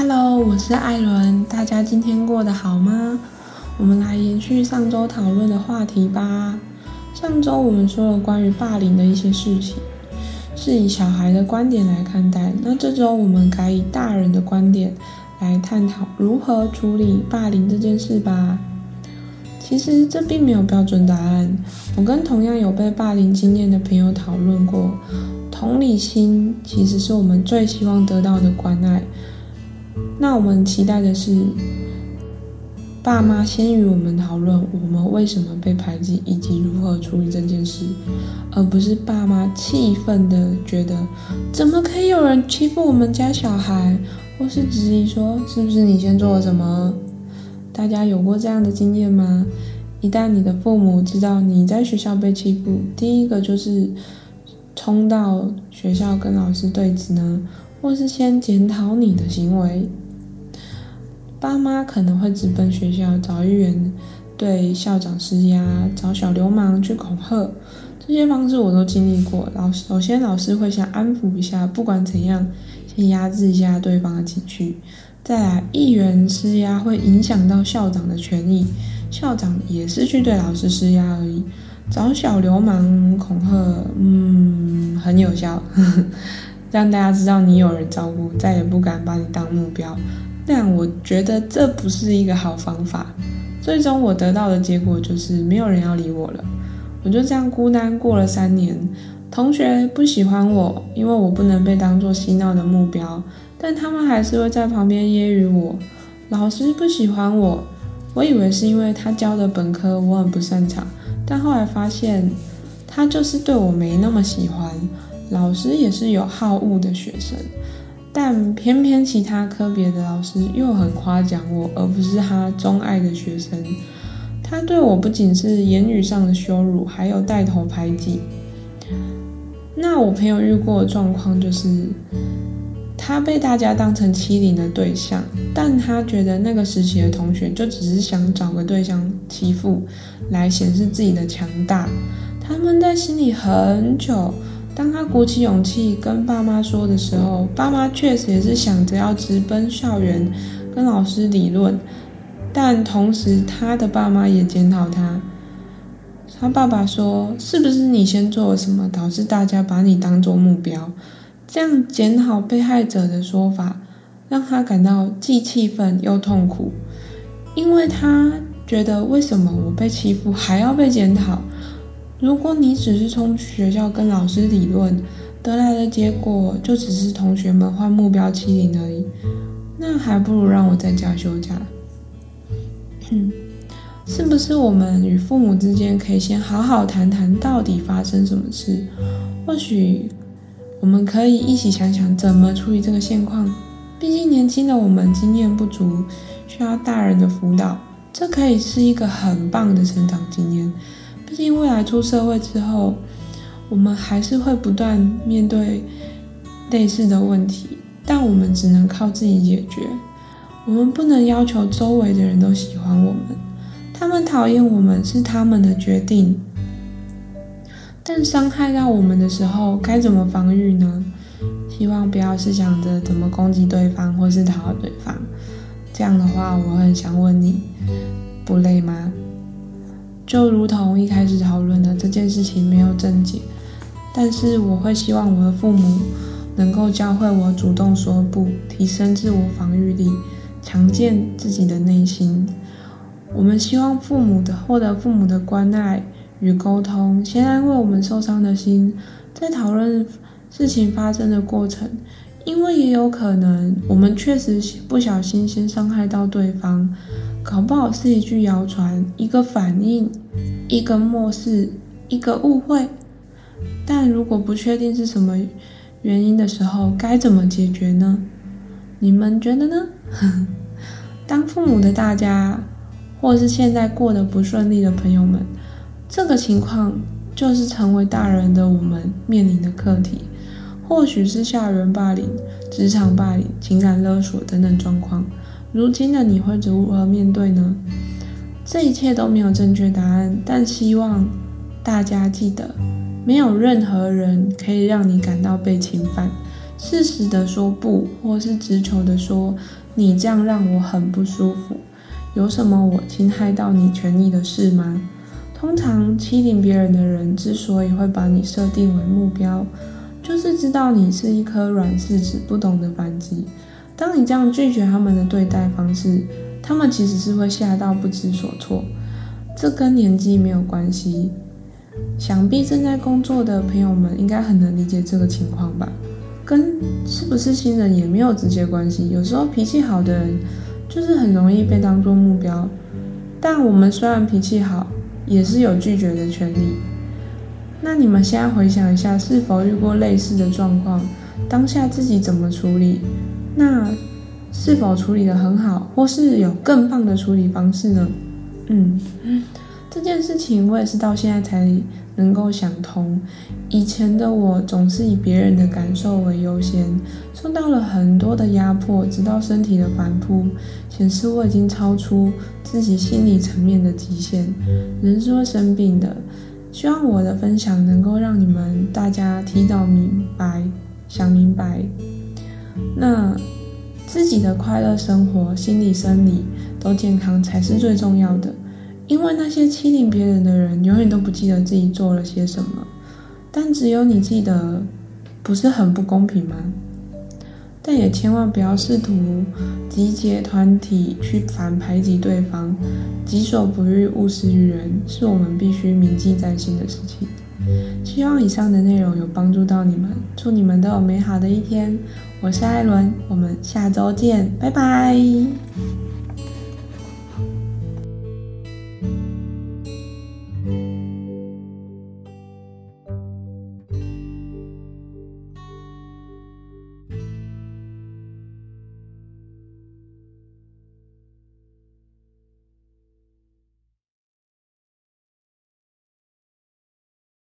Hello，我是艾伦，大家今天过得好吗？我们来延续上周讨论的话题吧。上周我们说了关于霸凌的一些事情，是以小孩的观点来看待。那这周我们改以大人的观点来探讨如何处理霸凌这件事吧。其实这并没有标准答案。我跟同样有被霸凌经验的朋友讨论过，同理心其实是我们最希望得到的关爱。那我们期待的是，爸妈先与我们讨论我们为什么被排挤以及如何处理这件事，而不是爸妈气愤的觉得怎么可以有人欺负我们家小孩，或是质疑说是不是你先做了什么。大家有过这样的经验吗？一旦你的父母知道你在学校被欺负，第一个就是冲到学校跟老师对峙呢，或是先检讨你的行为。爸妈可能会直奔学校找议员，对校长施压，找小流氓去恐吓，这些方式我都经历过。老首先老师会想安抚一下，不管怎样，先压制一下对方的情绪。再来，议员施压会影响到校长的权益，校长也是去对老师施压而已。找小流氓恐吓，嗯，很有效，让大家知道你有人照顾，再也不敢把你当目标。但我觉得这不是一个好方法。最终我得到的结果就是没有人要理我了，我就这样孤单过了三年。同学不喜欢我，因为我不能被当作嬉闹的目标。但他们还是会在旁边揶揄我。老师不喜欢我，我以为是因为他教的本科我很不擅长，但后来发现他就是对我没那么喜欢。老师也是有好恶的学生，但偏偏其他科别的老师又很夸奖我，而不是他钟爱的学生。他对我不仅是言语上的羞辱，还有带头排挤。那我朋友遇过的状况就是。他被大家当成欺凌的对象，但他觉得那个时期的同学就只是想找个对象欺负，来显示自己的强大。他们在心里很久。当他鼓起勇气跟爸妈说的时候，爸妈确实也是想着要直奔校园跟老师理论，但同时他的爸妈也检讨他。他爸爸说：“是不是你先做了什么，导致大家把你当做目标？”这样检讨被害者的说法，让他感到既气愤又痛苦，因为他觉得为什么我被欺负还要被检讨？如果你只是从学校跟老师理论得来的结果，就只是同学们换目标欺凌而已，那还不如让我在家休假。嗯，是不是我们与父母之间可以先好好谈谈到底发生什么事？或许。我们可以一起想想怎么处理这个现况。毕竟年轻的我们经验不足，需要大人的辅导。这可以是一个很棒的成长经验。毕竟未来出社会之后，我们还是会不断面对类似的问题，但我们只能靠自己解决。我们不能要求周围的人都喜欢我们，他们讨厌我们是他们的决定。但伤害到我们的时候，该怎么防御呢？希望不要是想着怎么攻击对方或是讨好对方。这样的话，我很想问你，不累吗？就如同一开始讨论的这件事情没有正解，但是我会希望我的父母能够教会我主动说不，提升自我防御力，强健自己的内心。我们希望父母的获得父母的关爱。与沟通，先安慰我们受伤的心，在讨论事情发生的过程，因为也有可能我们确实不小心先伤害到对方，搞不好是一句谣传、一个反应、一个漠视、一个误会。但如果不确定是什么原因的时候，该怎么解决呢？你们觉得呢？当父母的大家，或是现在过得不顺利的朋友们。这个情况就是成为大人的我们面临的课题，或许是校园霸凌、职场霸凌、情感勒索等等状况。如今的你会如何面对呢？这一切都没有正确答案，但希望大家记得，没有任何人可以让你感到被侵犯。适时的说不，或是直球的说你这样让我很不舒服。有什么我侵害到你权益的事吗？通常欺凌别人的人之所以会把你设定为目标，就是知道你是一颗软柿子，不懂得反击。当你这样拒绝他们的对待方式，他们其实是会吓到不知所措。这跟年纪没有关系。想必正在工作的朋友们应该很能理解这个情况吧？跟是不是新人也没有直接关系。有时候脾气好的人，就是很容易被当作目标。但我们虽然脾气好，也是有拒绝的权利。那你们现在回想一下，是否遇过类似的状况？当下自己怎么处理？那是否处理得很好，或是有更棒的处理方式呢？嗯，这件事情我也是到现在才能够想通。以前的我总是以别人的感受为优先，受到了很多的压迫，直到身体的反扑显示我已经超出自己心理层面的极限。人是会生病的，希望我的分享能够让你们大家提早明白、想明白。那自己的快乐生活，心理、生理都健康才是最重要的。因为那些欺凌别人的人，永远都不记得自己做了些什么，但只有你记得，不是很不公平吗？但也千万不要试图集结团体去反排挤对方，己所不欲，勿施于人，是我们必须铭记在心的事情。希望以上的内容有帮助到你们，祝你们都有美好的一天。我是艾伦，我们下周见，拜拜。